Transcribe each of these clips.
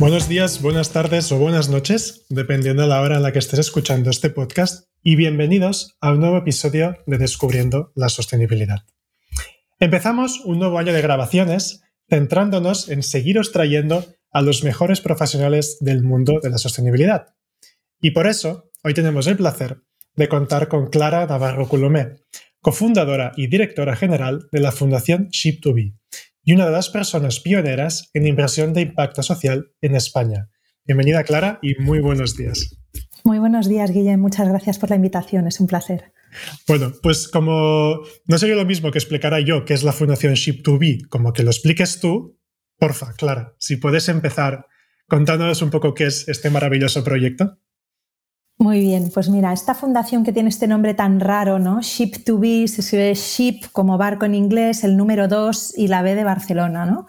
Buenos días, buenas tardes o buenas noches, dependiendo de la hora en la que estés escuchando este podcast, y bienvenidos a un nuevo episodio de Descubriendo la Sostenibilidad. Empezamos un nuevo año de grabaciones centrándonos en seguiros trayendo a los mejores profesionales del mundo de la sostenibilidad. Y por eso, hoy tenemos el placer de contar con Clara Navarro Colomé, cofundadora y directora general de la Fundación Ship2Be, y una de las personas pioneras en inversión de impacto social en España. Bienvenida Clara y muy buenos días. Muy buenos días, Guillem. Muchas gracias por la invitación. Es un placer. Bueno, pues como no sería lo mismo que explicara yo qué es la Fundación Ship2Be, como que lo expliques tú, porfa, Clara, si puedes empezar contándonos un poco qué es este maravilloso proyecto. Muy bien, pues mira, esta fundación que tiene este nombre tan raro, ¿no? Ship to Be, se escribe ship como barco en inglés, el número 2 y la B de Barcelona, ¿no?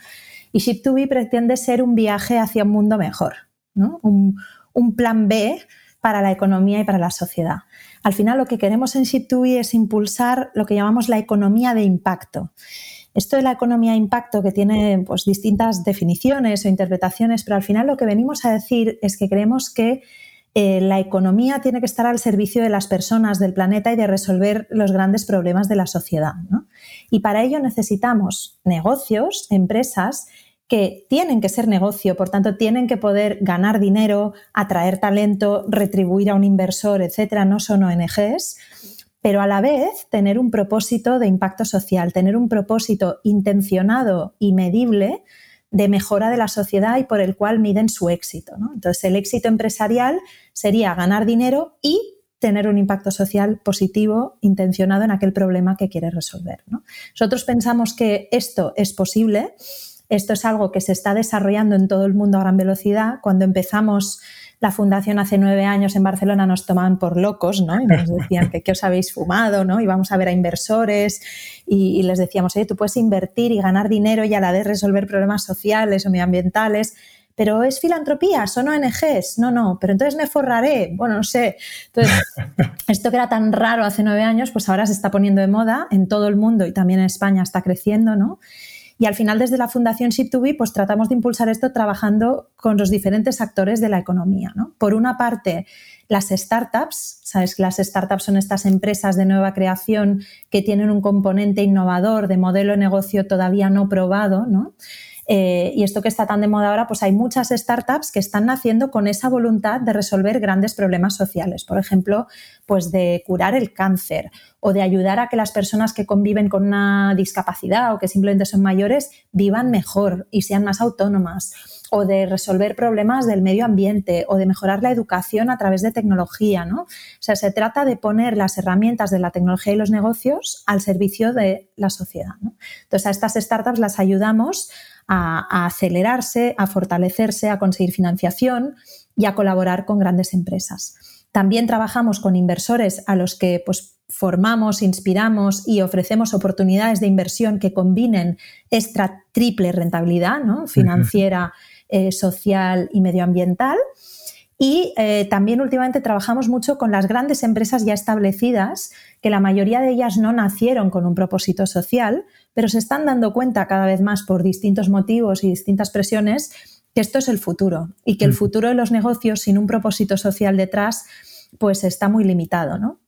Y Ship to Be pretende ser un viaje hacia un mundo mejor, ¿no? Un, plan B para la economía y para la sociedad. Al final lo que queremos en Ship to Be es impulsar lo que llamamos la economía de impacto. Esto de la economía de impacto que tiene pues, distintas definiciones o interpretaciones, pero al final lo que venimos a decir es que creemos que eh, la economía tiene que estar al servicio de las personas, del planeta y de resolver los grandes problemas de la sociedad. Y para ello necesitamos negocios, empresas que tienen que ser negocio, por tanto tienen que poder ganar dinero, atraer talento, retribuir a un inversor, etcétera, no son ONGs, pero a la vez tener un propósito de impacto social, tener un propósito intencionado y medible de mejora de la sociedad y por el cual miden su éxito. Entonces, el éxito empresarial sería ganar dinero y tener un impacto social positivo intencionado en aquel problema que quiere resolver. Nosotros pensamos que esto es posible, esto es algo que se está desarrollando en todo el mundo a gran velocidad. Cuando empezamos la fundación hace nueve años en Barcelona nos tomaban por locos, ¿no? Y nos decían que qué os habéis fumado, ¿no? Y vamos a ver a inversores y, les decíamos, oye, tú puedes invertir y ganar dinero y a la vez resolver problemas sociales o medioambientales pero es filantropía, son ONGs, no, no, pero entonces me forraré, bueno, no sé. Entonces, esto que era tan raro hace nueve años, pues ahora se está poniendo de moda en todo el mundo y también en España está creciendo, ¿no? Y al final, desde la Fundación Ship2Be, pues tratamos de impulsar esto trabajando con los diferentes actores de la economía. Por una parte, las startups, sabes que las startups son estas empresas de nueva creación que tienen un componente innovador de modelo de negocio todavía no probado, ¿no? Eh, y esto que está tan de moda ahora, pues hay muchas startups que están naciendo con esa voluntad de resolver grandes problemas sociales. Por ejemplo, pues de curar el cáncer o de ayudar a que las personas que conviven con una discapacidad o que simplemente son mayores vivan mejor y sean más autónomas o de resolver problemas del medio ambiente o de mejorar la educación a través de tecnología, ¿no? O sea, se trata de poner las herramientas de la tecnología y los negocios al servicio de la sociedad. Entonces, a estas startups las ayudamos a, acelerarse, a fortalecerse, a conseguir financiación y a colaborar con grandes empresas. También trabajamos con inversores a los que pues, formamos, inspiramos y ofrecemos oportunidades de inversión que combinen esta triple rentabilidad ¿no? financiera, eh, social y medioambiental. Y eh, también últimamente trabajamos mucho con las grandes empresas ya establecidas, que la mayoría de ellas no nacieron con un propósito social, pero se están dando cuenta cada vez más por distintos motivos y distintas presiones que esto es el futuro y que el futuro de los negocios sin un propósito social detrás pues está muy limitado, ¿no?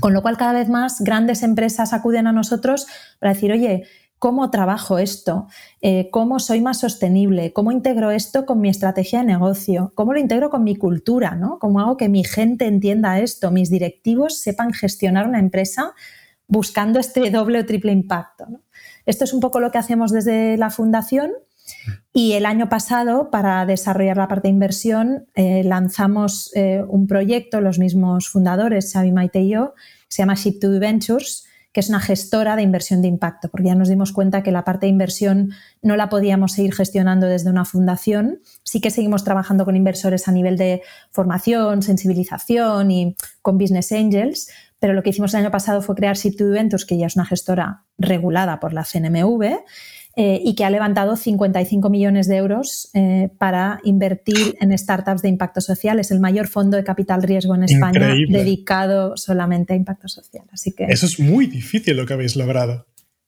Con lo cual cada vez más grandes empresas acuden a nosotros para decir, oye, cómo trabajo esto, eh, cómo soy más sostenible, cómo integro esto con mi estrategia de negocio, cómo lo integro con mi cultura, ¿no? Cómo hago que mi gente entienda esto, mis directivos sepan gestionar una empresa buscando este doble o triple impacto. Esto es un poco lo que hacemos desde la fundación. Y el año pasado, para desarrollar la parte de inversión, eh, lanzamos eh, un proyecto, los mismos fundadores, Xavi Maite y yo, que se llama Ship to Ventures, que es una gestora de inversión de impacto, porque ya nos dimos cuenta que la parte de inversión no la podíamos seguir gestionando desde una fundación. Sí que seguimos trabajando con inversores a nivel de formación, sensibilización y con business angels, pero lo que hicimos el año pasado fue crear Ship2 Ventures, que ya es una gestora regulada por la CNMV eh, y que ha levantado 55 millones de euros eh, para invertir en startups de impacto social. Es el mayor fondo de capital riesgo en España dedicado solamente a impacto social. Así que eso es muy difícil lo que habéis logrado.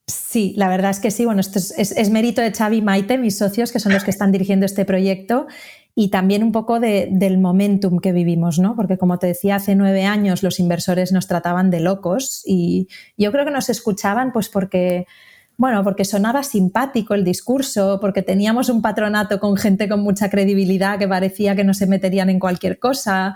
Sí, la verdad es que sí. Bueno, esto es, mérito de Xavi y Maite, mis socios, que son los que están dirigiendo este proyecto y también un poco del momentum que vivimos, ¿no? Porque como te decía, hace nueve años los inversores nos trataban de locos y yo creo que nos escuchaban pues porque bueno, porque sonaba simpático el discurso, porque teníamos un patronato con gente con mucha credibilidad que parecía que no se meterían en cualquier cosa,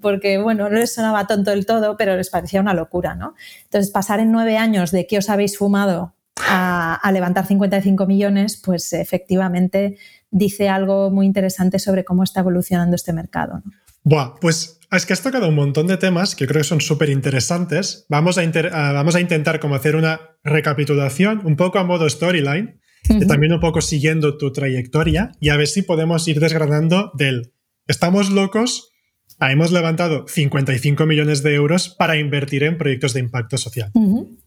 porque, bueno, no les sonaba tonto del todo, pero les parecía una locura, ¿no? Entonces, pasar en nueve años de que os habéis fumado a, a levantar 55 millones, pues efectivamente dice algo muy interesante sobre cómo está evolucionando este mercado. ¿no? Buah, pues es que has tocado un montón de temas que creo que son súper interesantes. Vamos, a vamos a intentar como hacer una recapitulación, un poco a modo storyline, y también un poco siguiendo tu trayectoria, y a ver si podemos ir desgranando del estamos locos hemos levantado 55 millones de euros para invertir en proyectos de impacto social.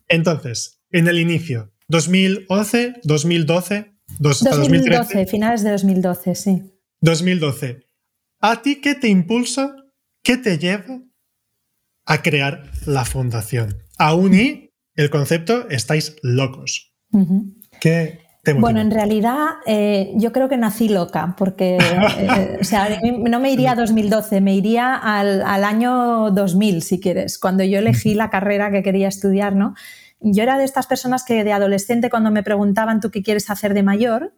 Entonces, en el inicio, 2011, 2012, 2012, finales de 2012, sí. 2012. ¿A ti qué te impulsa, qué te lleva a crear la fundación? Aún y el concepto estáis locos. ¿Qué te Bueno, en realidad eh, yo creo que nací loca, porque eh, o sea, no me iría a 2012, me iría al, al, año 2000, si quieres, cuando yo elegí la carrera que quería estudiar, ¿no? Yo era de estas personas que de adolescente, cuando me preguntaban tú qué quieres hacer de mayor,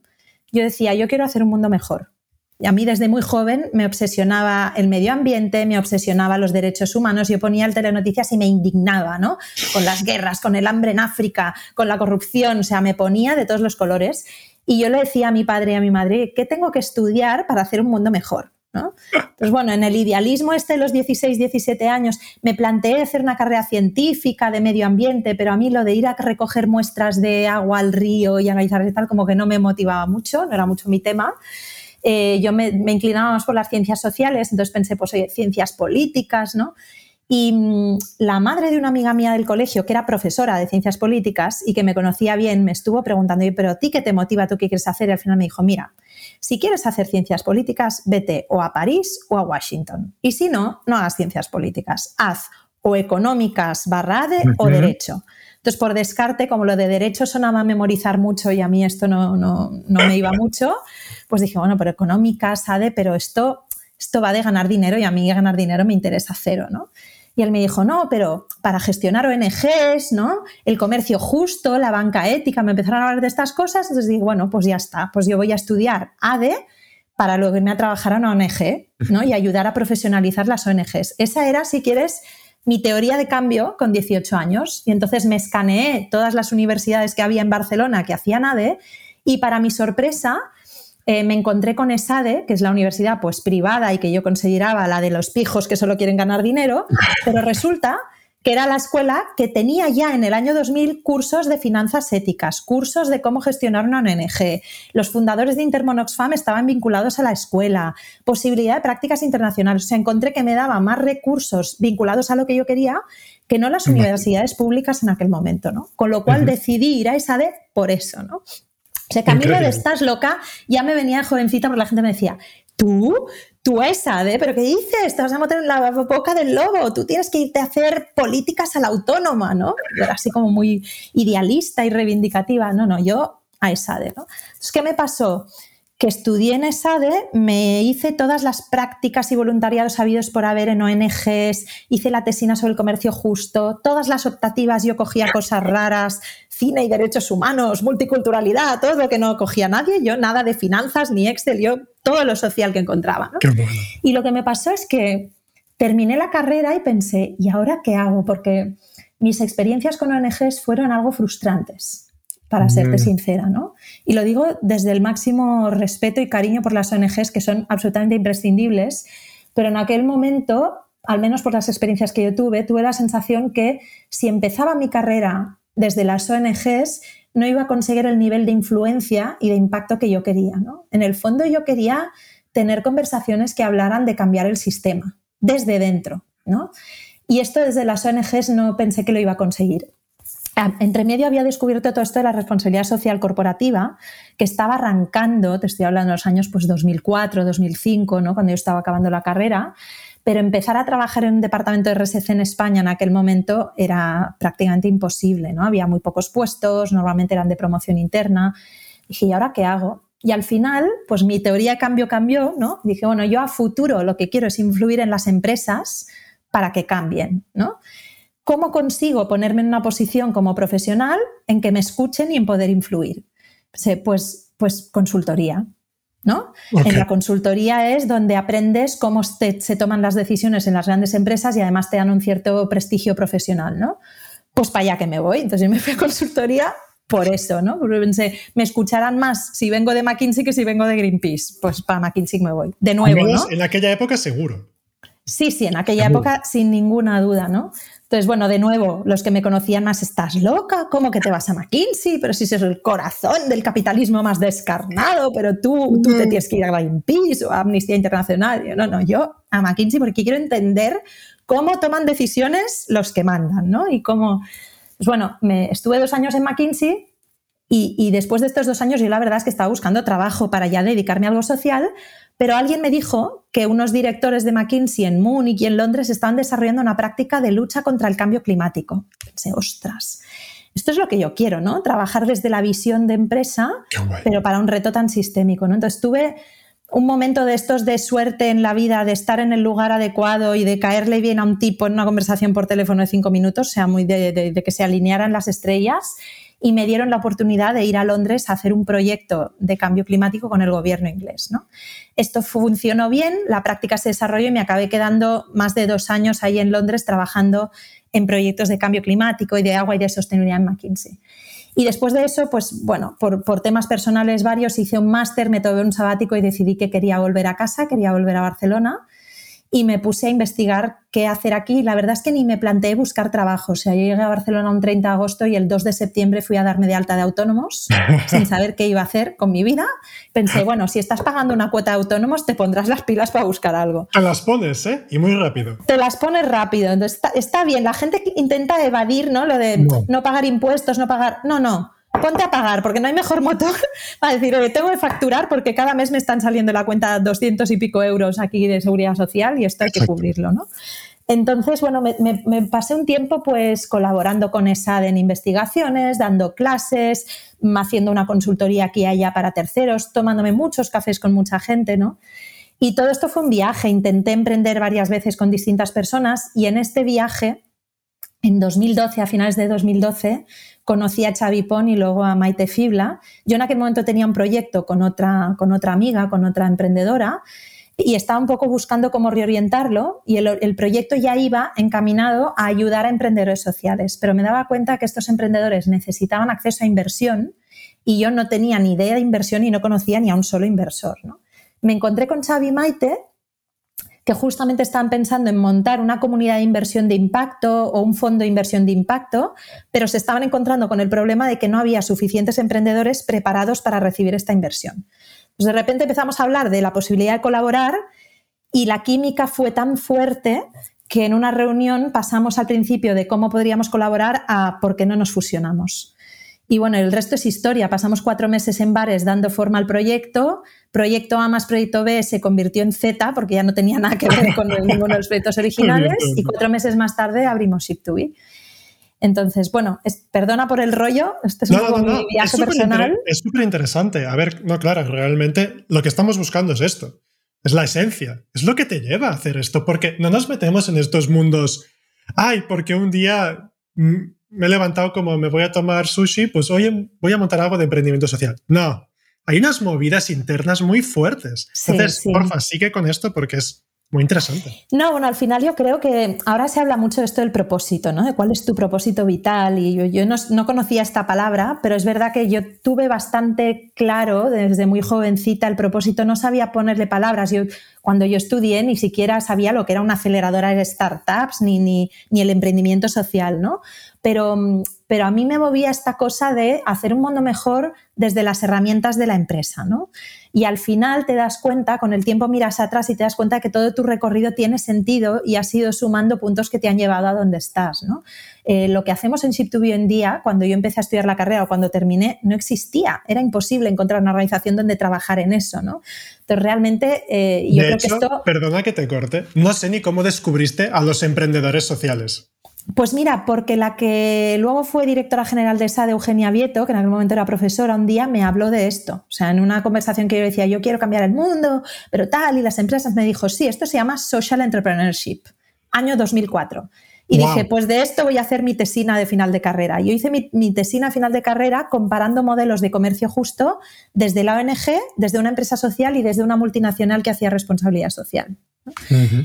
yo decía, yo quiero hacer un mundo mejor. Y a mí desde muy joven me obsesionaba el medio ambiente, me obsesionaba los derechos humanos. Yo ponía el telenoticias y me indignaba, ¿no? Con las guerras, con el hambre en África, con la corrupción, o sea, me ponía de todos los colores. Y yo le decía a mi padre y a mi madre, ¿qué tengo que estudiar para hacer un mundo mejor? ¿No? Pues bueno, en el idealismo este de los 16, 17 años me planteé hacer una carrera científica de medio ambiente, pero a mí lo de ir a recoger muestras de agua al río y analizar y tal como que no me motivaba mucho, no era mucho mi tema. Eh, yo me, inclinaba más por las ciencias sociales, entonces pensé, pues ciencias políticas, ¿no? Y mm, la madre de una amiga mía del colegio, que era profesora de ciencias políticas y que me conocía bien, me estuvo preguntando, pero ¿a ti qué te motiva? ¿Tú qué quieres hacer? Y al final me dijo, mira, si quieres hacer ciencias políticas, vete o a París o a Washington. Y si no, no hagas ciencias políticas. Haz o económicas barra de o derecho. Entonces, por descarte, como lo de derecho sonaba a memorizar mucho y a mí esto no, no, no me iba mucho, pues dije, bueno, pero económica, SADE, pero esto, esto va de ganar dinero y a mí ganar dinero me interesa cero, ¿no? Y él me dijo, no, pero para gestionar ONGs, ¿no? El comercio justo, la banca ética, me empezaron a hablar de estas cosas, entonces dije, bueno, pues ya está, pues yo voy a estudiar ADE para luego irme a trabajar a una ONG, ¿no? Y ayudar a profesionalizar las ONGs. Esa era, si quieres, mi teoría de cambio con 18 años. Y entonces me escaneé todas las universidades que había en Barcelona que hacían ADE y para mi sorpresa eh, me encontré con ESADE, que es la universidad pues privada y que yo consideraba la de los pijos que solo quieren ganar dinero, pero resulta que era la escuela que tenía ya en el año 2000 cursos de finanzas éticas, cursos de cómo gestionar una ONG. Los fundadores de Intermonoxfam estaban vinculados a la escuela, posibilidad de prácticas internacionales. O sea, encontré que me daba más recursos vinculados a lo que yo quería que no las universidades públicas en aquel momento, ¿no? Con lo cual decidí ir a ESADE por eso, ¿no? O sea, de estás loca, ya me venía jovencita porque la gente me decía, tú, tú esa, ¿eh? ¿Pero qué dices? Te vas a meter en la boca del lobo, tú tienes que irte a hacer políticas a la autónoma, ¿no? era así como muy idealista y reivindicativa. No, no, yo a ESADE, ¿no? Entonces, ¿qué me pasó? Que estudié en ESADE, me hice todas las prácticas y voluntariados habidos por haber en ONGs, hice la tesina sobre el comercio justo, todas las optativas yo cogía cosas raras, cine y derechos humanos, multiculturalidad, todo lo que no cogía nadie, yo nada de finanzas ni Excel, yo todo lo social que encontraba. Y lo que me pasó es que terminé la carrera y pensé, ¿y ahora qué hago? Porque mis experiencias con ONGs fueron algo frustrantes para serte sincera, ¿no? Y lo digo desde el máximo respeto y cariño por las ONGs que son absolutamente imprescindibles, pero en aquel momento al menos por las experiencias que yo tuve, tuve la sensación que si empezaba mi carrera desde las ONGs, no iba a conseguir el nivel de influencia y de impacto que yo quería. ¿no? En el fondo yo quería tener conversaciones que hablaran de cambiar el sistema desde dentro. ¿no? Y esto desde las ONGs no pensé que lo iba a conseguir. Entre medio había descubierto todo esto de la responsabilidad social corporativa, que estaba arrancando, te estoy hablando de los años pues, 2004, 2005, ¿no? cuando yo estaba acabando la carrera, pero empezar a trabajar en un departamento de RSC en España en aquel momento era prácticamente imposible, ¿no? Había muy pocos puestos, normalmente eran de promoción interna. dije, ¿y ahora qué hago? Y al final, pues mi teoría cambio cambió, ¿no? dije, bueno, yo a futuro lo que quiero es influir en las empresas para que cambien, ¿no? ¿Cómo consigo ponerme en una posición como profesional en que me escuchen y en poder influir? Pues, pues consultoría. ¿no? En la consultoría es donde aprendes cómo se toman las decisiones en las grandes empresas y además te dan un cierto prestigio profesional, ¿no? Pues para allá que me voy. Entonces yo me fui a consultoría por eso, ¿no? Porque pensé, me escucharán más si vengo de McKinsey que si vengo de Greenpeace. Pues para McKinsey me voy. De nuevo, ¿no? En aquella época seguro. Sí, sí, en aquella época sin ninguna duda, ¿no? Entonces, bueno, de nuevo, los que me conocían más, estás loca, ¿cómo que te vas a McKinsey? Pero si es el corazón del capitalismo más descarnado, pero tú, tú te mm. tienes que ir a Greenpeace o a Amnistía Internacional. no, no, yo a McKinsey porque quiero entender cómo toman decisiones los que mandan, ¿no? Y cómo... Pues bueno, me, estuve dos años en McKinsey y, y, después de estos dos años yo la verdad es que estaba buscando trabajo para ya dedicarme a algo social, pero alguien me dijo que unos directores de McKinsey en Múnich y en Londres estaban desarrollando una práctica de lucha contra el cambio climático. Pensé, ostras, esto es lo que yo quiero, ¿no? Trabajar desde la visión de empresa, pero para un reto tan sistémico, ¿no? Entonces tuve un momento de estos de suerte en la vida, de estar en el lugar adecuado y de caerle bien a un tipo en una conversación por teléfono de cinco minutos, sea muy de que se alinearan las estrellas y me dieron la oportunidad de ir a Londres a hacer un proyecto de cambio climático con el gobierno inglés. ¿no? Esto funcionó bien, la práctica se desarrolló y me acabé quedando más de dos años ahí en Londres trabajando en proyectos de cambio climático y de agua y de sostenibilidad en McKinsey. Y después de eso, pues bueno, por, por temas personales varios, hice un máster, me tomé un sabático y decidí que quería volver a casa, quería volver a Barcelona y me puse a investigar qué hacer aquí. La verdad es que ni me planteé buscar trabajo. O sea, yo llegué a Barcelona un 30 de agosto y el 2 de septiembre fui a darme de alta de autónomos sin saber qué iba a hacer con mi vida. Pensé, bueno, si estás pagando una cuota de autónomos, te pondrás las pilas para buscar algo. Te las pones, ¿eh? Y muy rápido. Te las pones rápido. Entonces, está, bien. La gente intenta evadir, ¿no? Lo de no pagar impuestos, no pagar... No, no ponte a pagar, porque no hay mejor motor para decir, oye, tengo que facturar porque cada mes me están saliendo la cuenta 200 y pico euros aquí de seguridad social y esto hay que cubrirlo, ¿no? Entonces, bueno, me, pasé un tiempo pues colaborando con ESAD en investigaciones, dando clases, haciendo una consultoría aquí y allá para terceros, tomándome muchos cafés con mucha gente, ¿no? Y todo esto fue un viaje, intenté emprender varias veces con distintas personas y en este viaje, en 2012, a finales de 2012, conocí a Xavi Pon y luego a Maite Fibla. Yo en aquel momento tenía un proyecto con otra, con otra amiga, con otra emprendedora, y estaba un poco buscando cómo reorientarlo y el, proyecto ya iba encaminado a ayudar a emprendedores sociales, pero me daba cuenta que estos emprendedores necesitaban acceso a inversión y yo no tenía ni idea de inversión y no conocía ni a un solo inversor. ¿no? Me encontré con Xavi Maite que justamente estaban pensando en montar una comunidad de inversión de impacto o un fondo de inversión de impacto, pero se estaban encontrando con el problema de que no había suficientes emprendedores preparados para recibir esta inversión. Pues de repente empezamos a hablar de la posibilidad de colaborar y la química fue tan fuerte que en una reunión pasamos al principio de cómo podríamos colaborar a por qué no nos fusionamos. Y bueno, el resto es historia. Pasamos cuatro meses en bares dando forma al proyecto. Proyecto A más Proyecto B se convirtió en Z porque ya no tenía nada que ver con ninguno de los proyectos originales. y cuatro meses más tarde abrimos Ship2B. Entonces, bueno, perdona por el rollo, este es un poco mi viaje personal. Es súper interesante. A ver, no, claro, realmente lo que estamos buscando es esto. Es la esencia. Es lo que te lleva a hacer esto. Porque no nos metemos en estos mundos. Ay, porque un día mm, me he levantado como me voy a tomar sushi, pues hoy voy a montar algo de emprendimiento social. No, hay unas movidas internas muy fuertes. Entonces, porfa, sigue con esto porque es muy interesante. No, bueno, al final yo creo que ahora se habla mucho de esto del propósito, ¿no? De cuál es tu propósito vital. Y yo, yo no, conocía esta palabra, pero es verdad que yo tuve bastante claro desde muy jovencita el propósito. No sabía ponerle palabras. Yo, cuando yo estudié, ni siquiera sabía lo que era una aceleradora de startups ni, ni, ni el emprendimiento social, ¿no? Pero, pero a mí me movía esta cosa de hacer un mundo mejor desde las herramientas de la empresa, ¿no? Y al final te das cuenta, con el tiempo miras atrás y te das cuenta que todo tu recorrido tiene sentido y has ido sumando puntos que te han llevado a donde estás. ¿no? Eh, lo que hacemos en Ship 2 hoy en día, cuando yo empecé a estudiar la carrera o cuando terminé, no existía. Era imposible encontrar una organización donde trabajar en eso. ¿no? Entonces, realmente, eh, yo creo que esto. Perdona que te corte. No sé ni cómo descubriste a los emprendedores sociales. Pues mira, porque la que luego fue directora general de esa, de Eugenia Vieto, que en aquel momento era profesora, un día me habló de esto. O sea, en una conversación que yo decía, yo quiero cambiar el mundo, pero tal, y las empresas me dijo, sí, esto se llama Social Entrepreneurship, año 2004. Y dije, pues de esto voy a hacer mi tesina de final de carrera. Yo hice mi, mi, tesina final de carrera comparando modelos de comercio justo desde la ONG, desde una empresa social y desde una multinacional que hacía responsabilidad social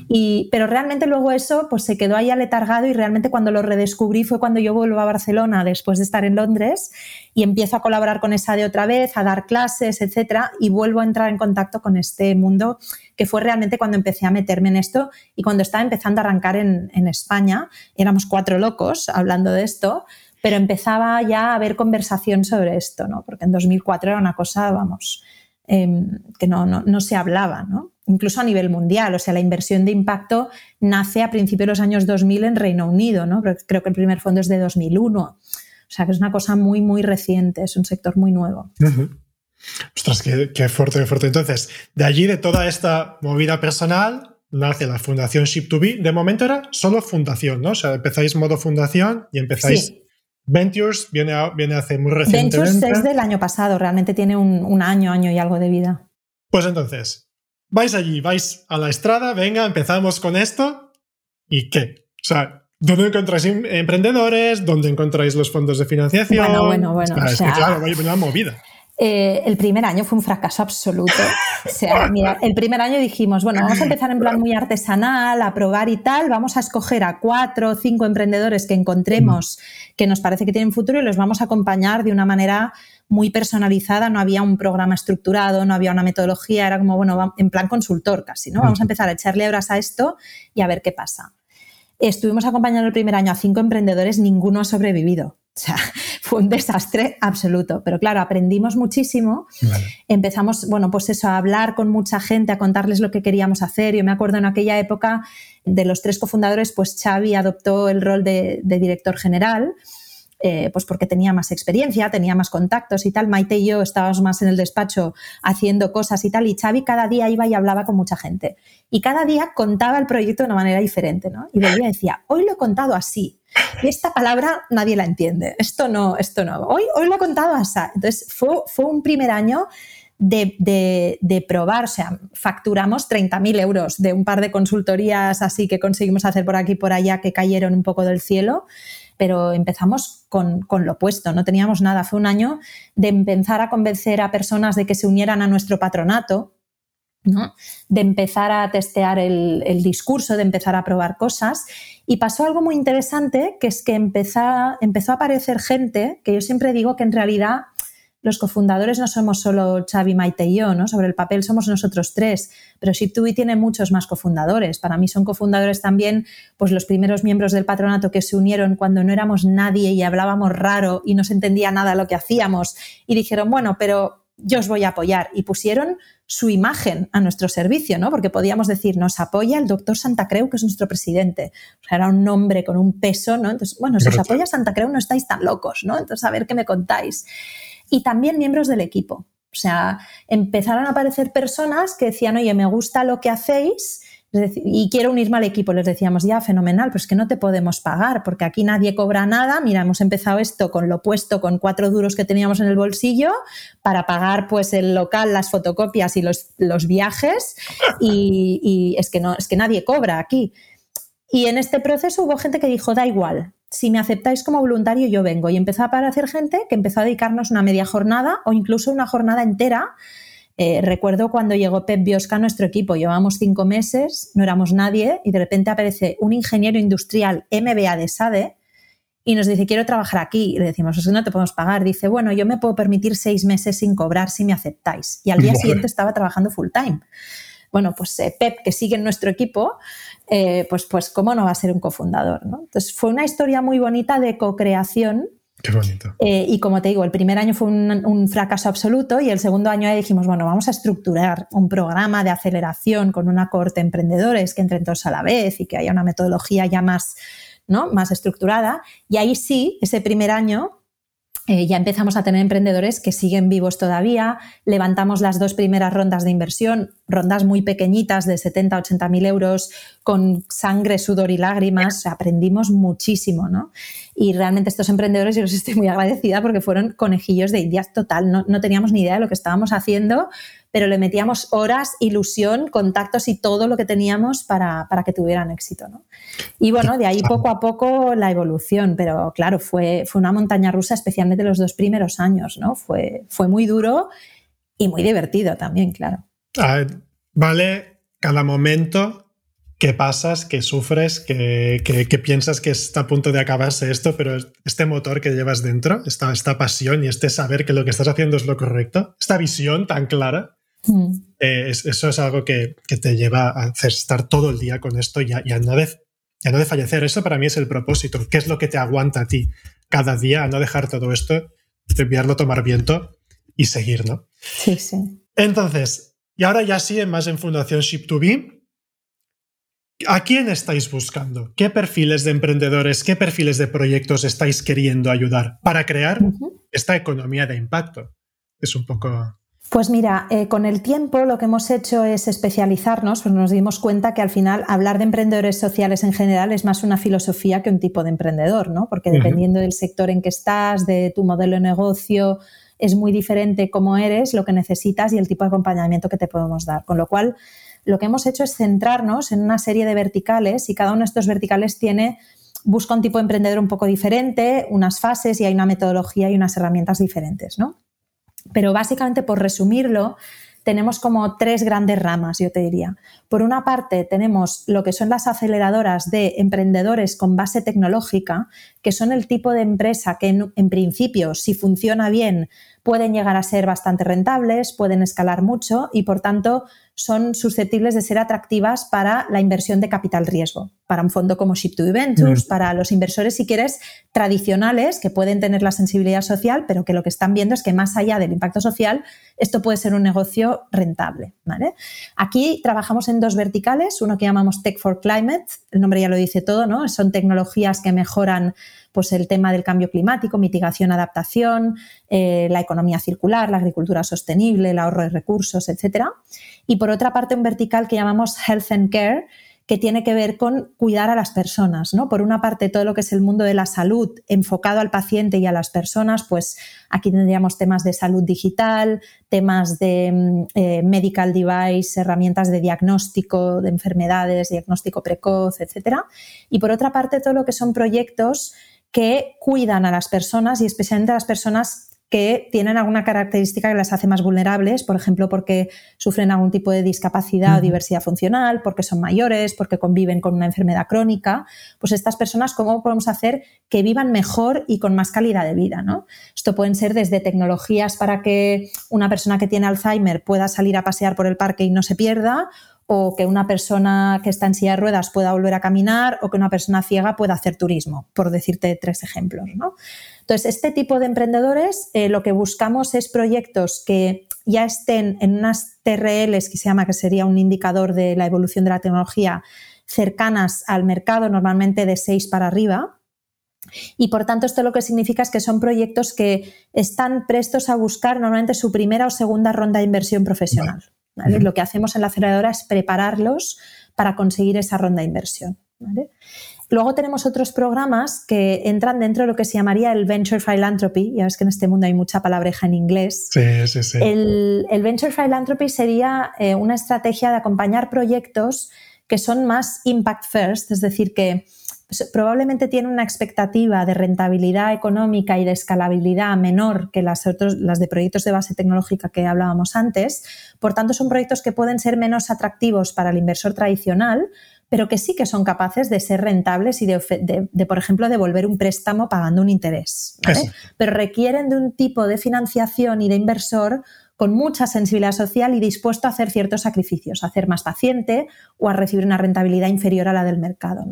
y, pero realmente luego eso pues se quedó ahí aletargado y realmente cuando lo redescubrí fue cuando yo vuelvo a Barcelona después de estar en Londres y empiezo a colaborar con esa de otra vez, a dar clases, etcétera, y vuelvo a entrar en contacto con este mundo que fue realmente cuando empecé a meterme en esto y cuando estaba empezando a arrancar en, España. Éramos cuatro locos hablando de esto, pero empezaba ya a haber conversación sobre esto, ¿no? Porque en 2004 era una cosa, vamos, em, que no, no, no se hablaba, ¿no? incluso a nivel mundial. O sea, la inversión de impacto nace a principios de los años 2000 en Reino Unido, ¿no? creo que el primer fondo es de 2001. O sea, que es una cosa muy, muy reciente, es un sector muy nuevo. Ostras, qué, fuerte, qué fuerte. Entonces, de allí, de toda esta movida personal, nace la Fundación Ship2B. De momento era solo fundación, ¿no? O sea, empezáis modo fundación y empezáis... Ventures viene, viene hace muy recientemente. Ventures es del año pasado, realmente tiene un, un año, año y algo de vida. Pues entonces, vais allí, vais a la estrada, venga, empezamos con esto. ¿Y qué? O sea, ¿dónde encontráis em, emprendedores? ¿Dónde encontráis los fondos de financiación? Bueno, bueno, bueno. es que claro, vaya una movida. Eh, el primer año fue un fracaso absoluto. O sea, mira, el primer año dijimos, bueno, vamos a empezar en plan muy artesanal, a probar y tal, vamos a escoger a cuatro o cinco emprendedores que encontremos que nos parece que tienen futuro y los vamos a acompañar de una manera muy personalizada, no había un programa estructurado, no había una metodología, era como, bueno, en plan consultor casi, ¿no? Vamos a empezar a echarle horas a esto y a ver qué pasa. Estuvimos acompañando el primer año a cinco emprendedores, ninguno ha sobrevivido. O sea, fue un desastre absoluto. Pero claro, aprendimos muchísimo. Empezamos, bueno, pues eso, a hablar con mucha gente, a contarles lo que queríamos hacer. Yo me acuerdo en aquella época de los tres cofundadores, pues Xavi adoptó el rol de director general eh, pues porque tenía más experiencia, tenía más contactos y tal. Maite y yo estábamos más en el despacho haciendo cosas y tal, y Xavi cada día iba y hablaba con mucha gente. Y cada día contaba el proyecto de una manera diferente, ¿no? Y volvía y decía, hoy lo he contado así. Y esta palabra nadie la entiende. Esto no, esto no. Hoy, hoy lo he contado así. Entonces fue, fue un primer año de, de, de, probar, o sea, facturamos 30.000 euros de un par de consultorías así que conseguimos hacer por aquí y por allá que cayeron un poco del cielo pero empezamos con, lo opuesto, no teníamos nada. Fue un año de empezar a convencer a personas de que se unieran a nuestro patronato, de empezar a testear el, discurso, de empezar a probar cosas. Y pasó algo muy interesante, que es que empezó, empezó a aparecer gente, que yo siempre digo que en realidad los cofundadores no somos solo Xavi, Maite y yo, ¿no? Sobre el papel somos nosotros tres, pero ship tiene muchos más cofundadores. Para mí son cofundadores también pues los primeros miembros del patronato que se unieron cuando no éramos nadie y hablábamos raro y no se entendía nada lo que hacíamos y dijeron, bueno, pero yo os voy a apoyar y pusieron su imagen a nuestro servicio, ¿no? Porque podíamos decir, nos apoya el doctor Santa Creu, que es nuestro presidente. O sea, era un nombre con un peso, ¿no? Entonces, bueno, si os apoya Santa Creu no estáis tan locos, ¿no? Entonces, a ver qué me contáis y también miembros del equipo. O sea, empezaron a aparecer personas que decían, oye, me gusta lo que hacéis y quiero unirme al equipo. Les decíamos, ya, fenomenal, pues que no te podemos pagar porque aquí nadie cobra nada. Mira, hemos empezado esto con lo puesto, con cuatro duros que teníamos en el bolsillo para pagar pues el local, las fotocopias y los, los viajes y, y es, que no, es que nadie cobra aquí. Y en este proceso hubo gente que dijo, da igual, si me aceptáis como voluntario, yo vengo. Y empezó a aparecer gente que empezó a dedicarnos una media jornada o incluso una jornada entera Eh, recuerdo cuando llegó Pep Biosca a nuestro equipo, llevábamos cinco meses, no éramos nadie y de repente aparece un ingeniero industrial MBA de SADE y nos dice, quiero trabajar aquí. Y le decimos, es que no te podemos pagar. Dice, bueno, yo me puedo permitir seis meses sin cobrar si me aceptáis. Y al día siguiente estaba trabajando full time. Bueno, pues eh, Pep, que sigue en nuestro equipo, eh, pues, pues cómo no va a ser un cofundador. ¿no? Entonces fue una historia muy bonita de co-creación. Qué bonito. Eh, y como te digo, el primer año fue un, un, fracaso absoluto y el segundo año dijimos, bueno, vamos a estructurar un programa de aceleración con una corte de emprendedores que entren todos a la vez y que haya una metodología ya más ¿no? más estructurada. Y ahí sí, ese primer año eh, ya empezamos a tener emprendedores que siguen vivos todavía. Levantamos las dos primeras rondas de inversión, rondas muy pequeñitas de 70, 80 mil euros, con sangre, sudor y lágrimas. Aprendimos muchísimo, ¿no? Y realmente estos emprendedores, yo les estoy muy agradecida porque fueron conejillos de indias total. No, no teníamos ni idea de lo que estábamos haciendo pero le metíamos horas, ilusión, contactos y todo lo que teníamos para, que tuvieran éxito. ¿no? Y bueno, de ahí poco a poco la evolución, pero claro, fue, fue una montaña rusa, especialmente los dos primeros años, ¿no? Fue, fue muy duro y muy divertido también, claro. vale cada momento que pasas, que sufres, que, piensas que está a punto de acabarse esto, pero este motor que llevas dentro, esta, esta pasión y este saber que lo que estás haciendo es lo correcto, esta visión tan clara, Mm. Eh, eso es algo que, te lleva a hacer estar todo el día con esto y a, no de, no de fallecer. Eso para mí es el propósito. ¿Qué es lo que te aguanta a ti cada día a no dejar todo esto, enviarlo a tomar viento y seguir, ¿no? Sí, sí. Entonces, y ahora ya sí, más en Fundación Ship2B, ¿a quién estáis buscando? ¿Qué perfiles de emprendedores, qué perfiles de proyectos estáis queriendo ayudar para crear esta economía de impacto? Es un poco pues mira, eh, con el tiempo lo que hemos hecho es especializarnos, pues nos dimos cuenta que al final hablar de emprendedores sociales en general es más una filosofía que un tipo de emprendedor, ¿no? Porque dependiendo del sector en que estás, de tu modelo de negocio, es muy diferente cómo eres, lo que necesitas y el tipo de acompañamiento que te podemos dar. Con lo cual, lo que hemos hecho es centrarnos en una serie de verticales y cada uno de estos verticales tiene busca un tipo de emprendedor un poco diferente, unas fases y hay una metodología y unas herramientas diferentes, ¿no? Pero básicamente, por resumirlo, tenemos como tres grandes ramas, yo te diría. Por una parte, tenemos lo que son las aceleradoras de emprendedores con base tecnológica, que son el tipo de empresa que en, principio, si funciona bien, pueden llegar a ser bastante rentables, pueden escalar mucho y, por tanto, son susceptibles de ser atractivas para la inversión de capital riesgo, para un fondo como Ship2 Ventures, mm. para los inversores, si quieres, tradicionales, que pueden tener la sensibilidad social, pero que lo que están viendo es que más allá del impacto social, esto puede ser un negocio rentable. Aquí trabajamos en dos verticales, uno que llamamos Tech for Climate, el nombre ya lo dice todo, ¿no? son tecnologías que mejoran pues el tema del cambio climático, mitigación, adaptación, eh, la economía circular, la agricultura sostenible, el ahorro de recursos, etc. Y por otra parte, un vertical que llamamos Health and Care, que tiene que ver con cuidar a las personas, ¿no? Por una parte, todo lo que es el mundo de la salud enfocado al paciente y a las personas, pues aquí tendríamos temas de salud digital, temas de mm, eh, medical device, herramientas de diagnóstico de enfermedades, diagnóstico precoz, etc. Y por otra parte, todo lo que son proyectos que cuidan a las personas y especialmente a las personas que tienen alguna característica que las hace más vulnerables, por ejemplo, porque sufren algún tipo de discapacidad o diversidad funcional, porque son mayores, porque conviven con una enfermedad crónica, pues estas personas, ¿cómo podemos hacer que vivan mejor y con más calidad de vida? ¿no? Esto pueden ser desde tecnologías para que una persona que tiene Alzheimer pueda salir a pasear por el parque y no se pierda, o que una persona que está en silla de ruedas pueda volver a caminar o que una persona ciega pueda hacer turismo, por decirte tres ejemplos. Entonces, este tipo de emprendedores eh, lo que buscamos es proyectos que ya estén en unas TRLs, que se llama que sería un indicador de la evolución de la tecnología, cercanas al mercado, normalmente de seis para arriba, y por tanto, esto lo que significa es que son proyectos que están prestos a buscar normalmente su primera o segunda ronda de inversión profesional. Lo que hacemos en la aceleradora es prepararlos para conseguir esa ronda de inversión. Luego tenemos otros programas que entran dentro de lo que se llamaría el Venture Philanthropy. Ya ves que en este mundo hay mucha palabreja en inglés. Sí, sí, sí. El, Venture Philanthropy sería eh, una estrategia de acompañar proyectos que son más impact first, es decir, que pues, probablemente tienen una expectativa de rentabilidad económica y de escalabilidad menor que las, otros, las de proyectos de base tecnológica que hablábamos antes. Por tanto, son proyectos que pueden ser menos atractivos para el inversor tradicional, pero que sí que son capaces de ser rentables y de, por ejemplo, devolver un préstamo pagando un interés. Pero requieren de un tipo de financiación y de inversor con mucha sensibilidad social y dispuesto a hacer ciertos sacrificios, a hacer más paciente o a recibir una rentabilidad inferior a la del mercado.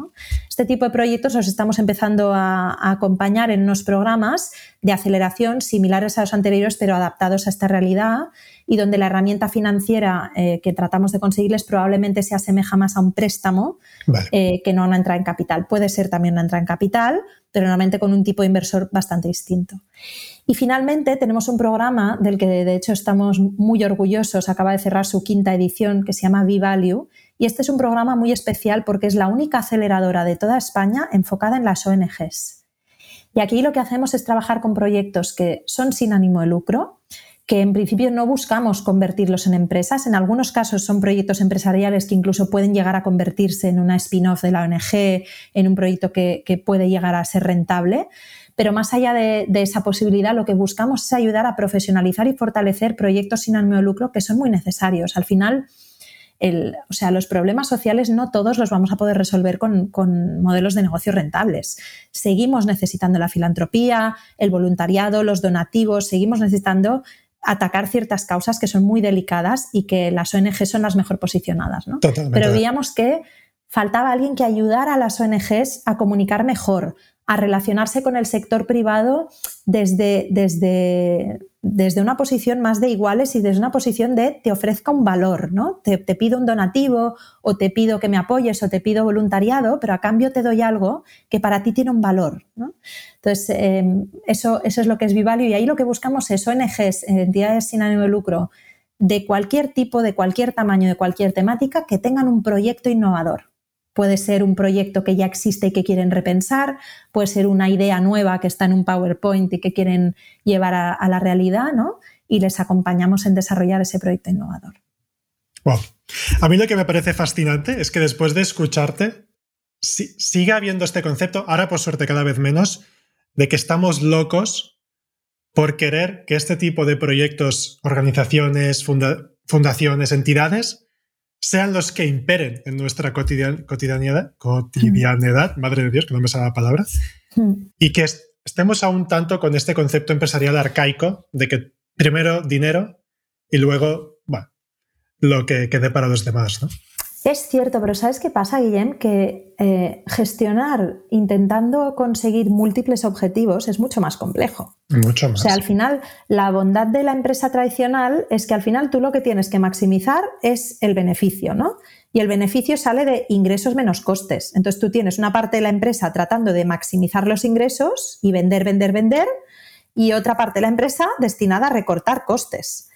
Este tipo de proyectos los estamos empezando a, acompañar en unos programas de aceleración similares a los anteriores, pero adaptados a esta realidad y donde la herramienta financiera eh, que tratamos de conseguirles probablemente se asemeja más a un préstamo eh, que no a una entrada en capital. Puede ser también una entrada en capital, pero normalmente con un tipo de inversor bastante distinto. Y finalmente tenemos un programa del que de hecho estamos muy orgullosos, acaba de cerrar su quinta edición que se llama V-Value y este es un programa muy especial porque es la única aceleradora de toda España enfocada en las ONGs. Y aquí lo que hacemos es trabajar con proyectos que son sin ánimo de lucro, que en principio no buscamos convertirlos en empresas. En algunos casos son proyectos empresariales que incluso pueden llegar a convertirse en una spin-off de la ONG, en un proyecto que, que puede llegar a ser rentable pero más allá de, esa posibilidad, lo que buscamos es ayudar a profesionalizar y fortalecer proyectos sin ánimo de lucro que son muy necesarios. Al final, o sea, los problemas sociales no todos los vamos a poder resolver con, modelos de negocio rentables. Seguimos necesitando la filantropía, el voluntariado, los donativos, seguimos necesitando atacar ciertas causas que son muy delicadas y que las ONG son las mejor posicionadas. Pero veíamos que faltaba alguien que ayudara a las ONGs a comunicar mejor, a relacionarse con el sector privado desde, desde, desde, una posición más de iguales y desde una posición de te ofrezca un valor, ¿no? Te, pido un donativo o te pido que me apoyes o te pido voluntariado, pero a cambio te doy algo que para ti tiene un valor, Entonces, em, eso, eso es lo que es Vivalio y ahí lo que buscamos es ONGs, entidades sin ánimo de lucro, de cualquier tipo, de cualquier tamaño, de cualquier temática, que tengan un proyecto innovador. Puede ser un proyecto que ya existe y que quieren repensar, puede ser una idea nueva que está en un PowerPoint y que quieren llevar a, la realidad, ¿no? Y les acompañamos en desarrollar ese proyecto innovador. Wow. A mí lo que me parece fascinante es que después de escucharte, siga habiendo este concepto, ahora por suerte cada vez menos, de que estamos locos por querer que este tipo de proyectos, organizaciones, fundaciones, entidades, sean los que imperen en nuestra cotidianidad, cotidianidad, madre de Dios, que no me sale la palabra, hmm. y que estemos aún tanto con este concepto empresarial arcaico de que primero dinero y luego, bueno, lo que quede para los demás, ¿no? Es cierto, pero ¿sabes qué pasa, Guillem? Que eh, gestionar intentando conseguir múltiples objetivos es mucho más complejo. Mucho más. O sea, al final, la bondad de la empresa tradicional es que al final tú lo que tienes que maximizar es el beneficio, ¿no? Y el beneficio sale de ingresos menos costes. Entonces tú tienes una parte de la empresa tratando de maximizar los ingresos y vender, vender, vender, y otra parte de la empresa destinada a recortar costes.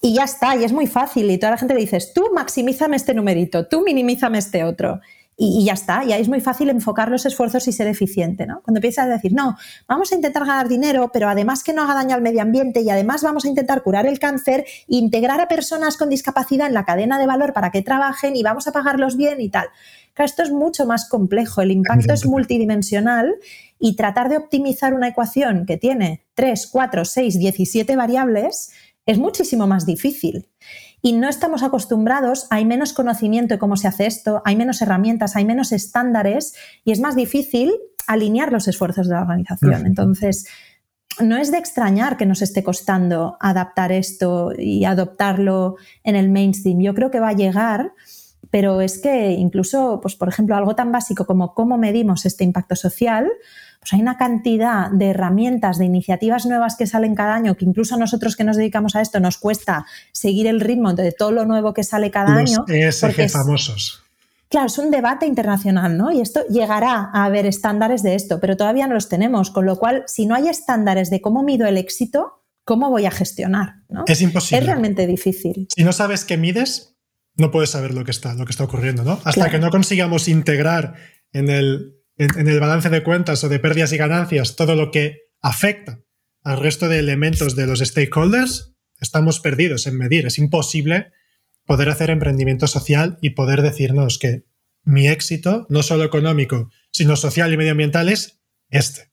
Y ya está, y es muy fácil. Y toda la gente le dices, tú maximízame este numerito, tú minimízame este otro. Y, ya está, y ahí es muy fácil enfocar los esfuerzos y ser eficiente, ¿no? Cuando empiezas a decir, no, vamos a intentar ganar dinero, pero además que no haga daño al medio ambiente y además vamos a intentar curar el cáncer, integrar a personas con discapacidad en la cadena de valor para que trabajen y vamos a pagarlos bien y tal. Claro, esto es mucho más complejo, el impacto es multidimensional y tratar de optimizar una ecuación que tiene 3, 4, 6, 17 variables es muchísimo más difícil. Y no estamos acostumbrados, hay menos conocimiento de cómo se hace esto, hay menos herramientas, hay menos estándares y es más difícil alinear los esfuerzos de la organización. Entonces, no es de extrañar que nos esté costando adaptar esto y adoptarlo en el mainstream. Yo creo que va a llegar, pero es que incluso, pues, por ejemplo, algo tan básico como cómo medimos este impacto social, pues hay una cantidad de herramientas, de iniciativas nuevas que salen cada año, que incluso a nosotros que nos dedicamos a esto nos cuesta seguir el ritmo de todo lo nuevo que sale cada año. ESG famosos. Claro, es un debate internacional, ¿no? Y esto llegará a haber estándares de esto, pero todavía no los tenemos, con lo cual, si no hay estándares de cómo mido el éxito, ¿cómo voy a gestionar? Es imposible. Es realmente difícil. Si no sabes qué mides, no puedes saber lo que está, lo que está ocurriendo, ¿no? Hasta que no consigamos integrar en el en, el balance de cuentas o de pérdidas y ganancias todo lo que afecta al resto de elementos de los stakeholders, estamos perdidos en medir. Es imposible poder hacer emprendimiento social y poder decirnos que mi éxito, no solo económico, sino social y medioambiental, es este.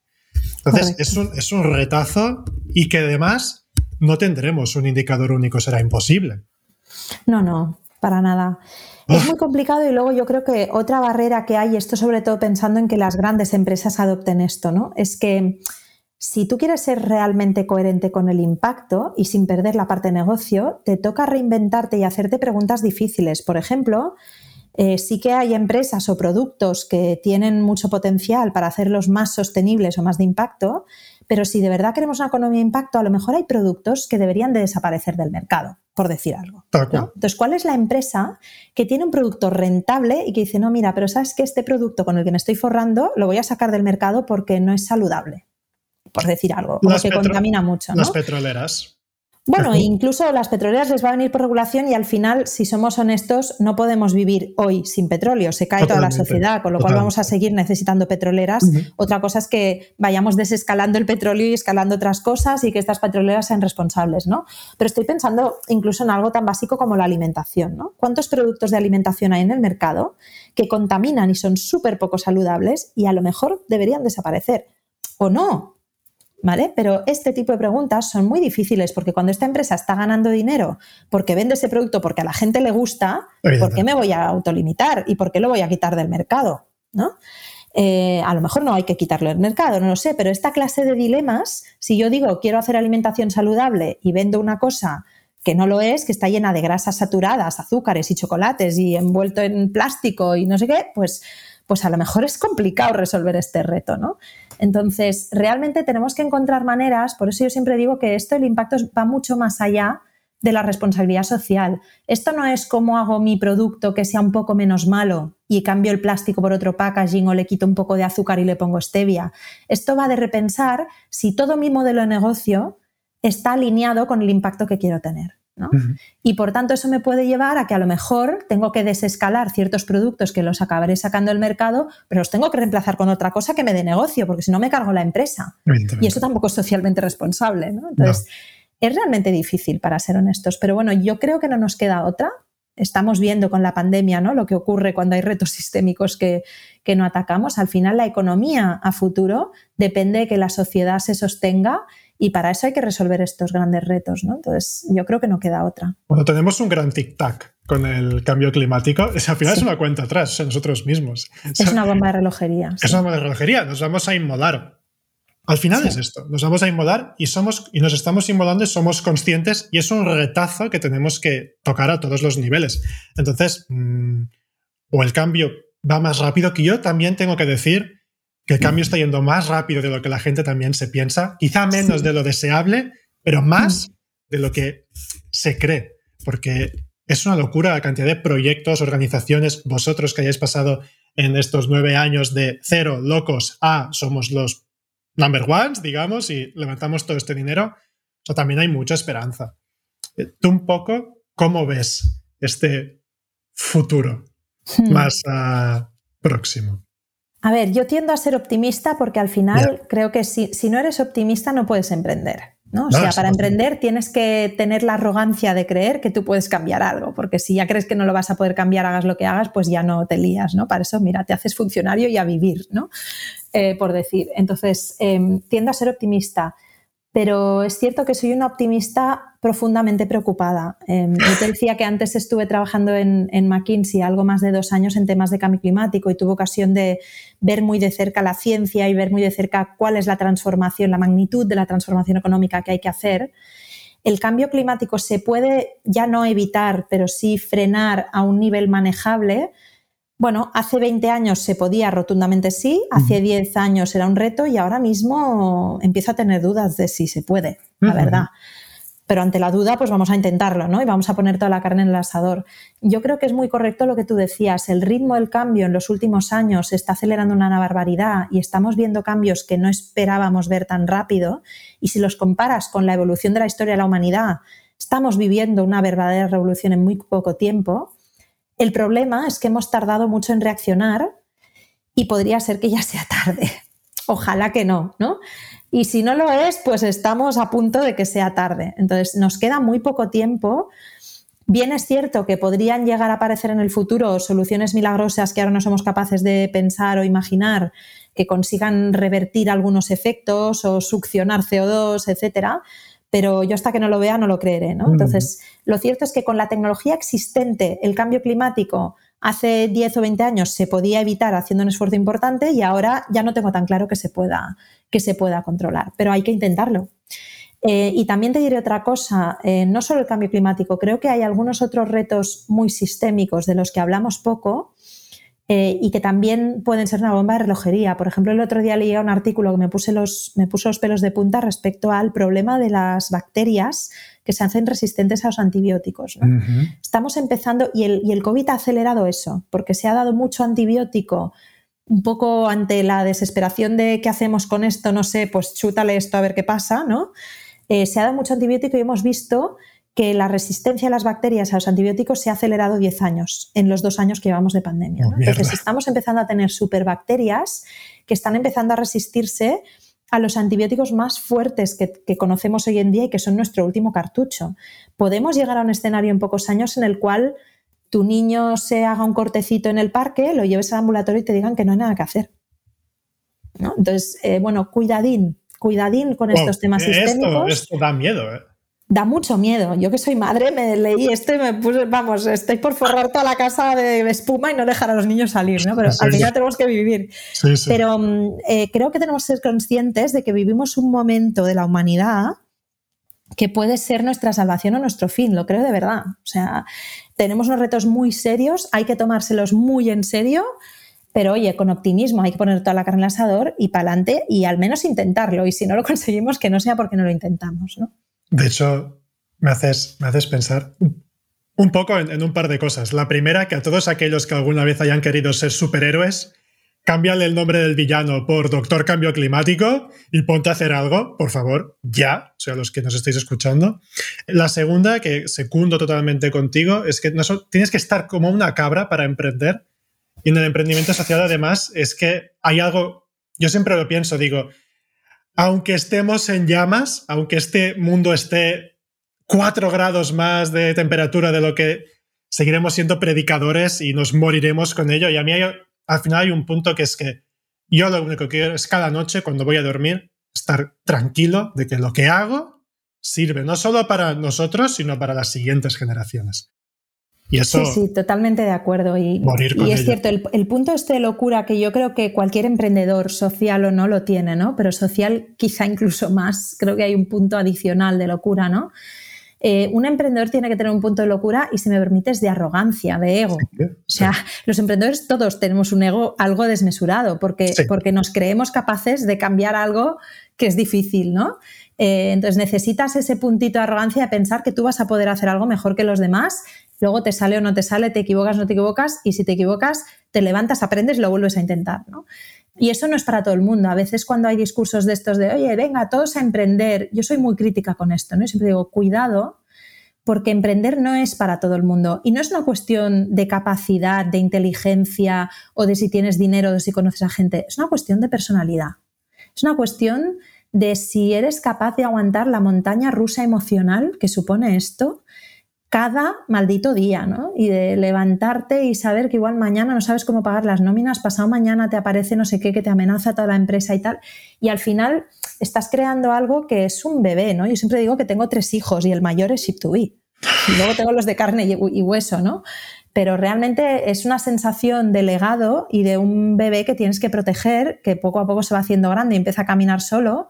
Entonces, es un, es un retazo y que además no tendremos un indicador único, será imposible. No, no, para nada. Es muy complicado y luego yo creo que otra barrera que hay, esto sobre todo pensando en que las grandes empresas adopten esto, ¿no? Es que si tú quieres ser realmente coherente con el impacto y sin perder la parte de negocio, te toca reinventarte y hacerte preguntas difíciles. Por ejemplo, eh, sí que hay empresas o productos que tienen mucho potencial para hacerlos más sostenibles o más de impacto, pero si de verdad queremos una economía de impacto, a lo mejor hay productos que deberían de desaparecer del mercado, por decir algo. Entonces, ¿cuál es la empresa que tiene un producto rentable y que dice, no, mira, pero sabes que este producto con el que me estoy forrando lo voy a sacar del mercado porque no es saludable? Por decir algo, porque contamina mucho. Las petroleras. Bueno, incluso las petroleras les va a venir por regulación y al final, si somos honestos, no podemos vivir hoy sin petróleo. Se cae toda la sociedad, con lo cual vamos a seguir necesitando petroleras. Otra cosa es que vayamos desescalando el petróleo y escalando otras cosas y que estas petroleras sean responsables, ¿no? Pero estoy pensando incluso en algo tan básico como la alimentación, ¿no? ¿Cuántos productos de alimentación hay en el mercado que contaminan y son súper poco saludables y a lo mejor deberían desaparecer? ¿O no? ¿Vale? Pero este tipo de preguntas son muy difíciles porque cuando esta empresa está ganando dinero porque vende ese producto porque a la gente le gusta, ¿por qué me voy a autolimitar y por qué lo voy a quitar del mercado? ¿No? Eh, a lo mejor no hay que quitarlo del mercado, no lo sé, pero esta clase de dilemas, si yo digo quiero hacer alimentación saludable y vendo una cosa que no lo es, que está llena de grasas saturadas, azúcares y chocolates y envuelto en plástico y no sé qué, pues, pues a lo mejor es complicado resolver este reto, ¿no? Entonces, realmente tenemos que encontrar maneras, por eso yo siempre digo que esto, el impacto va mucho más allá de la responsabilidad social. Esto no es cómo hago mi producto que sea un poco menos malo y cambio el plástico por otro packaging o le quito un poco de azúcar y le pongo stevia. Esto va de repensar si todo mi modelo de negocio está alineado con el impacto que quiero tener. Y por tanto eso me puede llevar a que a lo mejor tengo que desescalar ciertos productos que los acabaré sacando del mercado, pero los tengo que reemplazar con otra cosa que me dé negocio, porque si no me cargo la empresa. Y eso tampoco es socialmente responsable. Entonces, es realmente difícil, para ser honestos. Pero bueno, yo creo que no nos queda otra. Estamos viendo con la pandemia ¿no? lo que ocurre cuando hay retos sistémicos que, que no atacamos. Al final, la economía a futuro depende de que la sociedad se sostenga y para eso hay que resolver estos grandes retos, ¿no? Entonces, yo creo que no queda otra. Bueno, tenemos un gran tic-tac con el cambio climático. al final es una cuenta atrás, nosotros mismos. Es una bomba de relojería. Es una bomba de relojería, nos vamos a inmolar. Al final es esto, nos vamos a inmolar y, somos, y nos estamos inmolando y somos conscientes y es un retazo que tenemos que tocar a todos los niveles. Entonces, mm, o el cambio va más rápido que yo, también tengo que decir que el cambio está yendo más rápido de lo que la gente también se piensa, quizá menos de lo deseable, pero más de lo que se cree, porque es una locura la cantidad de proyectos, organizaciones, vosotros que hayáis pasado en estos nueve años de cero locos a somos los number ones, digamos, y levantamos todo este dinero, o también hay mucha esperanza. Eh, tú un poco, ¿cómo ves este futuro hmm. más ah, próximo? A ver, yo tiendo a ser optimista porque al final creo que si, no eres optimista no puedes emprender. ¿no? O sea, para emprender tienes que tener la arrogancia de creer que tú puedes cambiar algo, porque si ya crees que no lo vas a poder cambiar, hagas lo que hagas, pues ya no te lías, ¿no? Para eso, mira, te haces funcionario y a vivir, ¿no? Eh, por decir. Entonces, em, tiendo a ser optimista pero es cierto que soy una optimista profundamente preocupada. Eh, yo te decía que antes estuve trabajando en, McKinsey algo más de dos años en temas de cambio climático y tuve ocasión de ver muy de cerca la ciencia y ver muy de cerca cuál es la transformación, la magnitud de la transformación económica que hay que hacer. El cambio climático se puede ya no evitar, pero sí frenar a un nivel manejable bueno, hace 20 años se podía rotundamente sí, hace 10 años era un reto y ahora mismo empiezo a tener dudas de si se puede, la verdad. Pero ante la duda, pues vamos a intentarlo, ¿no? Y vamos a poner toda la carne en el asador. Yo creo que es muy correcto lo que tú decías. El ritmo del cambio en los últimos años se está acelerando una barbaridad y estamos viendo cambios que no esperábamos ver tan rápido. Y si los comparas con la evolución de la historia de la humanidad, estamos viviendo una verdadera revolución en muy poco tiempo. El problema es que hemos tardado mucho en reaccionar y podría ser que ya sea tarde. Ojalá que no, ¿no? Y si no lo es, pues estamos a punto de que sea tarde. Entonces, nos queda muy poco tiempo Bien es cierto que podrían llegar a aparecer en el futuro soluciones milagrosas que ahora no somos capaces de pensar o imaginar que consigan revertir algunos efectos o succionar CO2, etcétera, pero yo hasta que no lo vea no lo creeré, ¿no? Entonces, lo cierto es que con la tecnología existente, el cambio climático hace 10 o 20 años se podía evitar haciendo un esfuerzo importante y ahora ya no tengo tan claro que se pueda, que se pueda controlar, pero hay que intentarlo. Eh, y también te diré otra cosa, eh, no solo el cambio climático, creo que hay algunos otros retos muy sistémicos de los que hablamos poco eh, y que también pueden ser una bomba de relojería. Por ejemplo, el otro día leía un artículo que me, puse los, me puso los pelos de punta respecto al problema de las bacterias que se hacen resistentes a los antibióticos. Estamos empezando, y el, y el COVID ha acelerado eso, porque se ha dado mucho antibiótico un poco ante la desesperación de qué hacemos con esto, no sé, pues chútale esto a ver qué pasa, ¿no? Eh, se ha dado mucho antibiótico y hemos visto que la resistencia de las bacterias a los antibióticos se ha acelerado 10 años en los dos años que llevamos de pandemia. Oh, Entonces estamos empezando a tener superbacterias que están empezando a resistirse a los antibióticos más fuertes que, que, conocemos hoy en día y que son nuestro último cartucho. Podemos llegar a un escenario en pocos años en el cual tu niño se haga un cortecito en el parque, lo lleves al ambulatorio y te digan que no hay nada que hacer. Entonces, eh, bueno, cuidadín, cuidadín con estos temas sistémicos. Esto da miedo, ¿eh? Da mucho miedo. Yo que soy madre me leí esto y me puse, vamos, estoy por forrar toda la casa de espuma y no dejar a los niños salir, ¿no? Pero al final tenemos que vivir. Pero mm, eh, creo que tenemos que ser conscientes de que vivimos un momento de la humanidad que puede ser nuestra salvación o nuestro fin, lo creo de verdad. O sea, tenemos unos retos muy serios, hay que tomárselos muy en serio pero oye, con optimismo hay que poner toda la carne al asador y para adelante y al menos intentarlo. Y si no lo conseguimos, que no sea porque no lo intentamos. ¿no? De hecho, me haces, me haces pensar un poco en, un par de cosas. La primera, que a todos aquellos que alguna vez hayan querido ser superhéroes, cámbiale el nombre del villano por Doctor Cambio Climático y ponte a hacer algo, por favor, ya, o sea, los que nos estáis escuchando. La segunda, que secundo totalmente contigo, es que no tienes que estar como una cabra para emprender y en el emprendimiento social, además, es que hay algo, yo siempre lo pienso, digo, aunque estemos en llamas, aunque este mundo esté cuatro grados más de temperatura de lo que seguiremos siendo predicadores y nos moriremos con ello. Y a mí al final hay un punto que es que yo lo único que quiero es cada noche, cuando voy a dormir, estar tranquilo de que lo que hago sirve no solo para nosotros, sino para las siguientes generaciones sí, sí, totalmente de acuerdo. Y, y es cierto, el, punto este de locura que yo creo que cualquier emprendedor, social o no, lo tiene, ¿no? Pero social quizá incluso más, creo que hay un punto adicional de locura, ¿no? Eh, un emprendedor tiene que tener un punto de locura y, si me permites, de arrogancia, de ego. O sea, los emprendedores todos tenemos un ego algo desmesurado porque, porque nos creemos capaces de cambiar algo que es difícil, ¿no? Eh, entonces necesitas ese puntito de arrogancia de pensar que tú vas a poder hacer algo mejor que los demás luego te sale o no te sale, te equivocas o no te equivocas, y si te equivocas, te levantas, aprendes y lo vuelves a intentar. ¿no? Y eso no es para todo el mundo. A veces cuando hay discursos de estos de, oye, venga, todos a emprender, yo soy muy crítica con esto, ¿no? siempre digo, cuidado, porque emprender no es para todo el mundo. Y no es una cuestión de capacidad, de inteligencia o de si tienes dinero o de si conoces a gente. Es una cuestión de personalidad. Es una cuestión de si eres capaz de aguantar la montaña rusa emocional que supone esto cada maldito día, ¿no? Y de levantarte y saber que igual mañana no sabes cómo pagar las nóminas, pasado mañana te aparece no sé qué que te amenaza toda la empresa y tal. Y al final estás creando algo que es un bebé, ¿no? Yo siempre digo que tengo tres hijos y el mayor es Ship2B. Y luego tengo los de carne y hueso, ¿no? Pero realmente es una sensación de legado y de un bebé que tienes que proteger, que poco a poco se va haciendo grande y empieza a caminar solo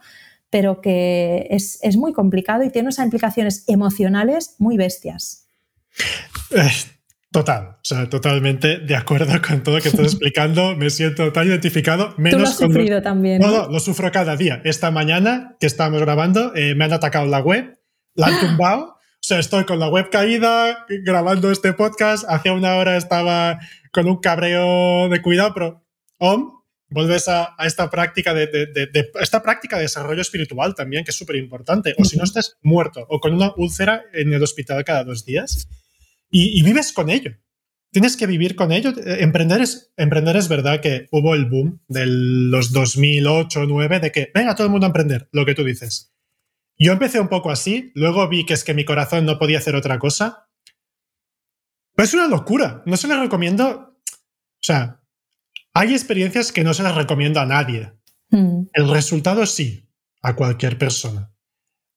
pero que es, muy complicado y tiene unas implicaciones emocionales muy bestias. Eh, total, o sea, totalmente de acuerdo con todo lo que estás explicando. Me siento tan identificado. Menos Tú lo has sufrido también. No, no, lo sufro cada día. Esta mañana que estábamos grabando, eh, me han atacado la web, la han tumbado. Sea, estoy con la web caída, grabando este podcast. Hace una hora estaba con un cabreo de cuidado, pero om, vuelves a, esta práctica de, esta práctica de desarrollo espiritual también, que es súper importante. O si no estás muerto o con una úlcera en el hospital cada dos días y, vives con ello. Tienes que vivir con ello. Emprender es, emprender es verdad que hubo el boom de los 2008 2009 de que venga todo el mundo a emprender, lo que tú dices. Yo empecé un poco así, luego vi que es que mi corazón no podía hacer otra cosa Pues es una locura. No se las recomiendo. O sea, hay experiencias que no se las recomiendo a nadie. Mm. El resultado sí, a cualquier persona.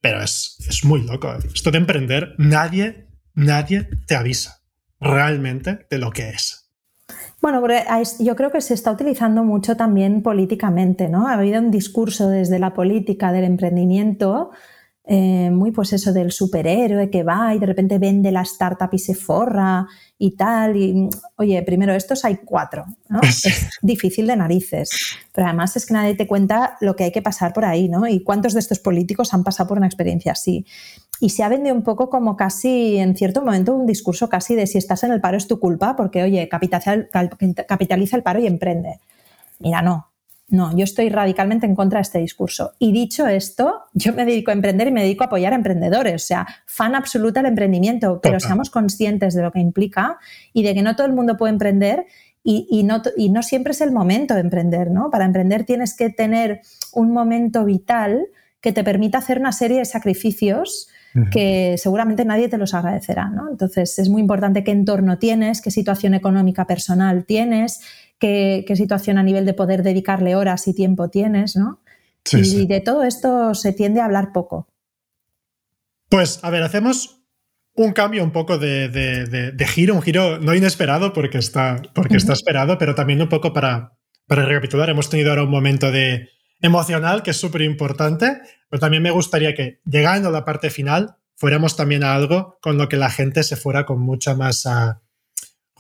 Pero es, es muy loco. Esto de emprender, nadie, nadie te avisa realmente de lo que es. Bueno, yo creo que se está utilizando mucho también políticamente, ¿no? Ha habido un discurso desde la política del emprendimiento eh, muy pues eso del superhéroe que va y de repente vende la startup y se forra y tal. Y oye, primero, estos hay cuatro, ¿no? Es difícil de narices. Pero además es que nadie te cuenta lo que hay que pasar por ahí, ¿no? Y cuántos de estos políticos han pasado por una experiencia así. Y se ha vendido un poco como casi, en cierto momento, un discurso casi de si estás en el paro es tu culpa, porque, oye, capitaliza el paro y emprende. Mira, no, no, yo estoy radicalmente en contra de este discurso. Y dicho esto, yo me dedico a emprender y me dedico a apoyar a emprendedores. O sea, fan absoluta del emprendimiento, pero seamos conscientes de lo que implica y de que no todo el mundo puede emprender y, no, y no siempre es el momento de emprender, ¿no? Para emprender tienes que tener un momento vital que te permita hacer una serie de sacrificios que seguramente nadie te los agradecerá, ¿no? Entonces es muy importante qué entorno tienes, qué situación económica personal tienes, qué, situación a nivel de poder dedicarle horas y tiempo tienes, ¿no? y de todo esto se tiende a hablar poco. Pues, a ver, hacemos un cambio un poco de, giro, un giro no inesperado porque está, porque está esperado, pero también un poco para, para recapitular. Hemos tenido ahora un momento de emocional que es súper importante, pero también me gustaría que, llegando a la parte final, fuéramos también a algo con lo que la gente se fuera con mucha más... Ah,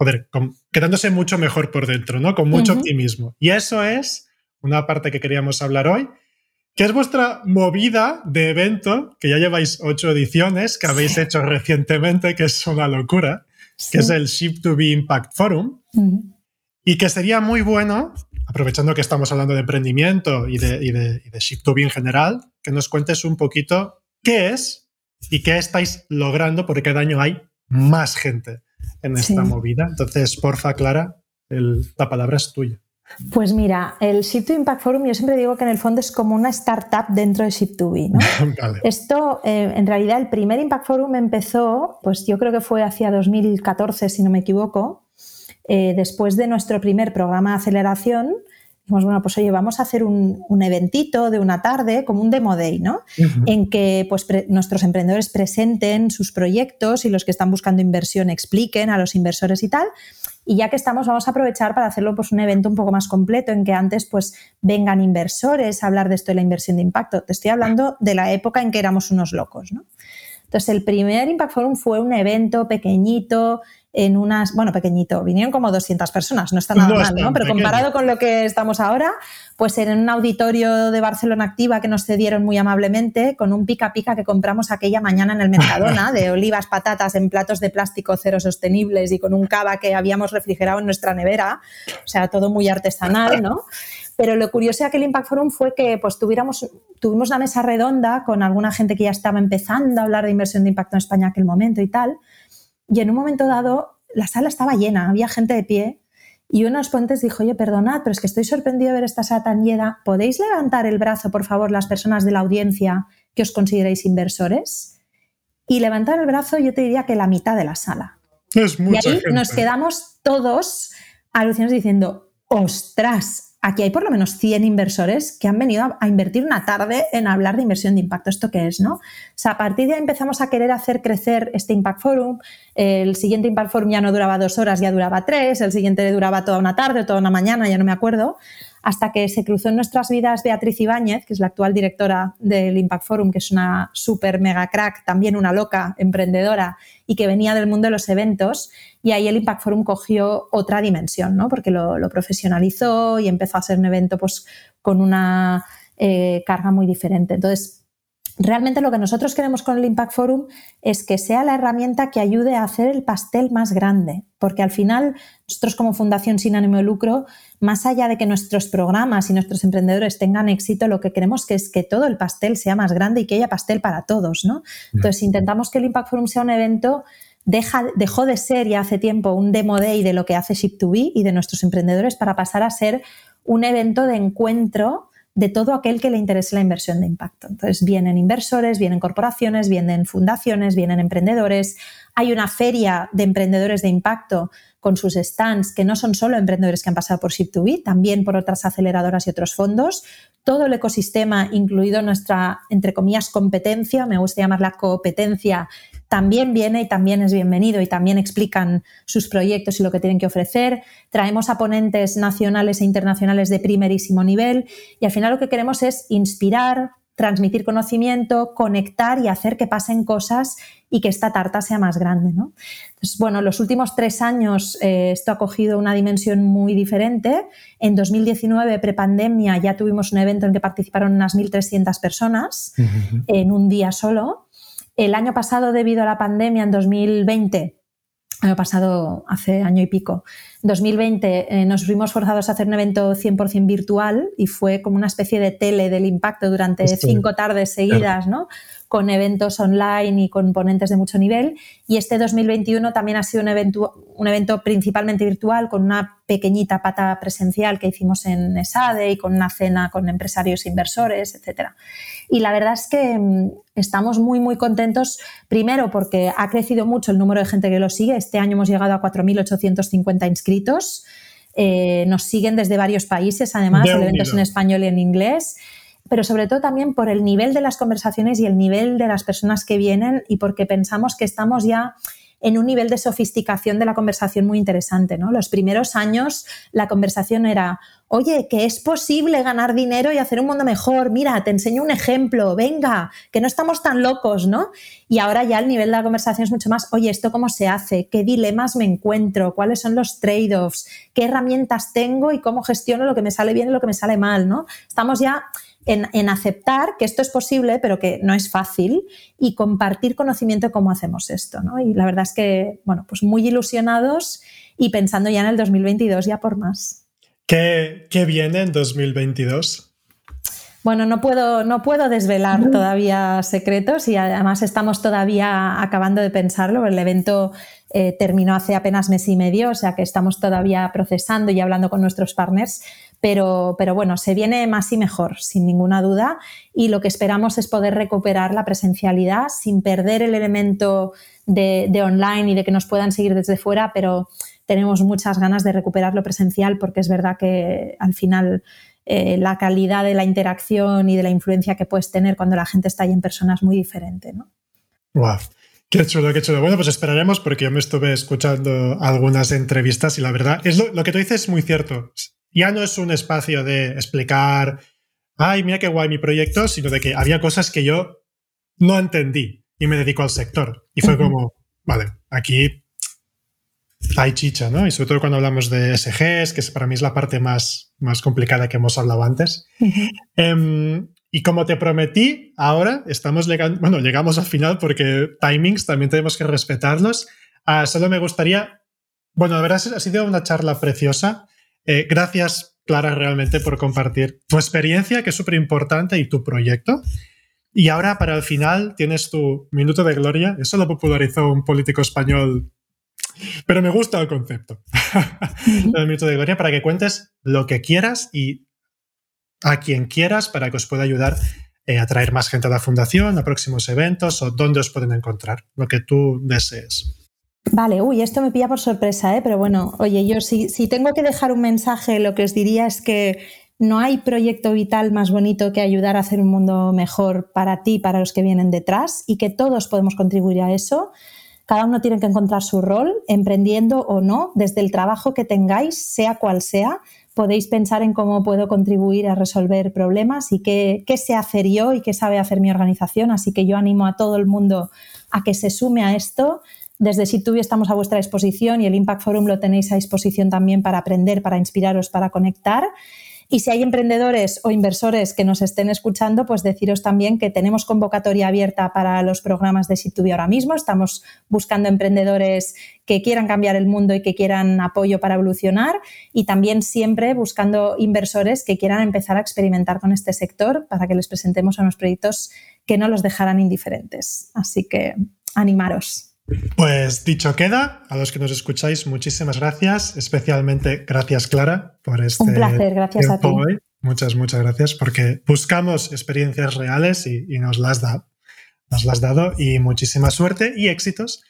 joder, quedándose mucho mejor por dentro, ¿no? Con mucho optimismo. Y eso es una parte que queríamos hablar hoy, que es vuestra movida de evento, que ya lleváis ocho ediciones, que habéis hecho recientemente, que es una locura, que es el Ship to Be Impact Forum, y que sería muy bueno, aprovechando que estamos hablando de emprendimiento y de, y de, y de Ship to Be en general, que nos cuentes un poquito qué es y qué estáis logrando, porque cada año hay más gente en esta movida. Entonces, porfa, Clara, la palabra es tuya. Pues mira, el Ship to Impact Forum yo siempre digo que en el fondo es como una startup dentro de Ship to Be. ¿no? Esto, eh, en realidad, el primer Impact Forum empezó, pues yo creo que fue hacia 2014, si no me equivoco, eh, después de nuestro primer programa de aceleración, dijimos, bueno, pues oye, vamos a hacer un, eventito de una tarde, como un demo day, ¿no? En que pues, nuestros emprendedores presenten sus proyectos y los que están buscando inversión expliquen a los inversores y tal. Y ya que estamos, vamos a aprovechar para hacerlo pues, un evento un poco más completo en que antes pues, vengan inversores a hablar de esto de la inversión de impacto. Te estoy hablando de la época en que éramos unos locos, ¿no? Entonces, el primer Impact Forum fue un evento pequeñito, en unas, bueno, pequeñito, vinieron como 200 personas, no está nada mal, ¿no? Pero comparado con lo que estamos ahora, pues en un auditorio de Barcelona Activa que nos cedieron muy amablemente, con un pica pica que compramos aquella mañana en el Mercadona, de olivas, patatas en platos de plástico cero sostenibles y con un cava que habíamos refrigerado en nuestra nevera, o sea, todo muy artesanal, ¿no? Pero lo curioso de aquel Impact Forum fue que pues, tuviéramos, tuvimos una mesa redonda con alguna gente que ya estaba empezando a hablar de inversión de impacto en España en aquel momento y tal, y en un momento dado, la sala estaba llena, había gente de pie. Y uno de los ponentes dijo, oye, perdonad, pero es que estoy sorprendido de ver esta sala tan llena. ¿Podéis levantar el brazo, por favor, las personas de la audiencia que os consideréis inversores? Y levantar el brazo, yo te diría que la mitad de la sala. Es mucha y ahí nos quedamos todos alucinados diciendo, ostras, aquí hay por lo menos 100 inversores que han venido a, invertir una tarde en hablar de inversión de impacto. ¿Esto qué es? ¿no? O sea, a partir de ahí empezamos a querer hacer crecer este Impact Forum. El siguiente Impact Forum ya no duraba dos horas, ya duraba tres. El siguiente duraba toda una tarde toda una mañana, ya no me acuerdo hasta que se cruzó en nuestras vidas Beatriz Ibáñez, que es la actual directora del Impact Forum, que es una súper mega crack, también una loca emprendedora y que venía del mundo de los eventos. Y ahí el Impact Forum cogió otra dimensión, ¿no? porque lo, profesionalizó y empezó a ser un evento pues, con una eh, carga muy diferente. Entonces, Realmente lo que nosotros queremos con el Impact Forum es que sea la herramienta que ayude a hacer el pastel más grande, porque al final nosotros como fundación sin ánimo de lucro, más allá de que nuestros programas y nuestros emprendedores tengan éxito, lo que queremos que es que todo el pastel sea más grande y que haya pastel para todos, ¿no? Entonces intentamos que el Impact Forum sea un evento dejó de ser ya hace tiempo un demo day de lo que hace Ship2B y de nuestros emprendedores para pasar a ser un evento de encuentro de todo aquel que le interese la inversión de impacto. Entonces, vienen inversores, vienen corporaciones, vienen fundaciones, vienen emprendedores, Hay una feria de emprendedores de impacto con sus stands, que no son solo emprendedores que han pasado por Ship2B, también por otras aceleradoras y otros fondos. Todo el ecosistema, incluido nuestra, entre comillas, competencia, me gusta llamarla competencia, también viene y también es bienvenido y también explican sus proyectos y lo que tienen que ofrecer. Traemos a ponentes nacionales e internacionales de primerísimo nivel y al final lo que queremos es inspirar, transmitir conocimiento, conectar y hacer que pasen cosas y que esta tarta sea más grande. ¿no? Entonces, bueno, los últimos tres años eh, esto ha cogido una dimensión muy diferente. En 2019, prepandemia, ya tuvimos un evento en que participaron unas 1.300 personas en un día solo. El año pasado, debido a la pandemia, en 2020, año pasado, hace año y pico, 2020, eh, nos fuimos forzados a hacer un evento 100% virtual y fue como una especie de tele del impacto durante cinco tardes seguidas, ¿no? con eventos online y con ponentes de mucho nivel. Y este 2021 también ha sido un evento, un evento principalmente virtual, con una pequeñita pata presencial que hicimos en ESADE y con una cena con empresarios e inversores, etc. Y la verdad es que mm, estamos muy, muy contentos, primero porque ha crecido mucho el número de gente que lo sigue. Este año hemos llegado a 4.850 inscritos. Eh, nos siguen desde varios países, además, el evento es en español y en inglés pero sobre todo también por el nivel de las conversaciones y el nivel de las personas que vienen y porque pensamos que estamos ya en un nivel de sofisticación de la conversación muy interesante. ¿no? Los primeros años la conversación era, oye, que es posible ganar dinero y hacer un mundo mejor, mira, te enseño un ejemplo, venga, que no estamos tan locos, ¿no? Y ahora ya el nivel de la conversación es mucho más, oye, ¿esto cómo se hace? ¿Qué dilemas me encuentro? ¿Cuáles son los trade-offs? ¿Qué herramientas tengo y cómo gestiono lo que me sale bien y lo que me sale mal, ¿no? Estamos ya en, aceptar que esto es posible, pero que no es fácil, y compartir conocimiento de cómo hacemos esto. ¿no? Y la verdad es que, bueno, pues muy ilusionados y pensando ya en el 2022 ya por más. ¿Qué, qué viene en 2022? Bueno, no puedo, no puedo desvelar todavía secretos y además estamos todavía acabando de pensarlo. El evento eh, terminó hace apenas mes y medio, o sea que estamos todavía procesando y hablando con nuestros partners, pero, pero bueno, se viene más y mejor, sin ninguna duda, y lo que esperamos es poder recuperar la presencialidad sin perder el elemento de, online y de que nos puedan seguir desde fuera, pero tenemos muchas ganas de recuperar lo presencial porque es verdad que al final eh, la calidad de la interacción y de la influencia que puedes tener cuando la gente está ahí en persona es muy diferente, ¿no? Wow. Qué chulo, qué chulo. Bueno, pues esperaremos porque yo me estuve escuchando algunas entrevistas y la verdad, es lo, que tú dices es muy cierto. Ya no es un espacio de explicar, ay, mira qué guay mi proyecto, sino de que había cosas que yo no entendí y me dedico al sector. Y fue como, vale, aquí hay chicha, ¿no? Y sobre todo cuando hablamos de SGs, que para mí es la parte más, más complicada que hemos hablado antes. Em, y como te prometí, ahora estamos llegando, bueno, llegamos al final porque timings también tenemos que respetarlos. Ah, solo me gustaría, bueno, la verdad ha sido una charla preciosa. Eh, gracias, Clara, realmente por compartir tu experiencia, que es súper importante, y tu proyecto. Y ahora, para el final, tienes tu minuto de gloria. Eso lo popularizó un político español pero me gusta el concepto. el minuto de gloria para que cuentes lo que quieras y a quien quieras para que os pueda ayudar eh, a traer más gente a la fundación, a próximos eventos o dónde os pueden encontrar, lo que tú desees. Vale, uy, esto me pilla por sorpresa, ¿eh? pero bueno, oye, yo si, tengo que dejar un mensaje, lo que os diría es que no hay proyecto vital más bonito que ayudar a hacer un mundo mejor para ti, para los que vienen detrás, y que todos podemos contribuir a eso. Cada uno tiene que encontrar su rol, emprendiendo o no, desde el trabajo que tengáis, sea cual sea, podéis pensar en cómo puedo contribuir a resolver problemas y qué, qué sé hacer yo y qué sabe hacer mi organización. Así que yo animo a todo el mundo a que se sume a esto. Desde SITUBI estamos a vuestra disposición y el Impact Forum lo tenéis a disposición también para aprender, para inspiraros, para conectar. Y si hay emprendedores o inversores que nos estén escuchando, pues deciros también que tenemos convocatoria abierta para los programas de Situbi ahora mismo. Estamos buscando emprendedores que quieran cambiar el mundo y que quieran apoyo para evolucionar y también siempre buscando inversores que quieran empezar a experimentar con este sector para que les presentemos unos proyectos que no los dejarán indiferentes. Así que animaros. Pues dicho queda, a los que nos escucháis, muchísimas gracias, especialmente gracias Clara por este Un placer, gracias a ti. Muchas, muchas gracias porque buscamos experiencias reales y, nos las da, nos las has dado y muchísima suerte y éxitos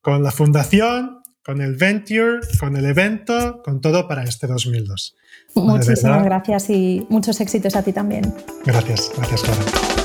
con la fundación, con el venture, con el evento, con todo para este 2002. Muchísimas gracias y muchos éxitos a ti también. Gracias, gracias Clara.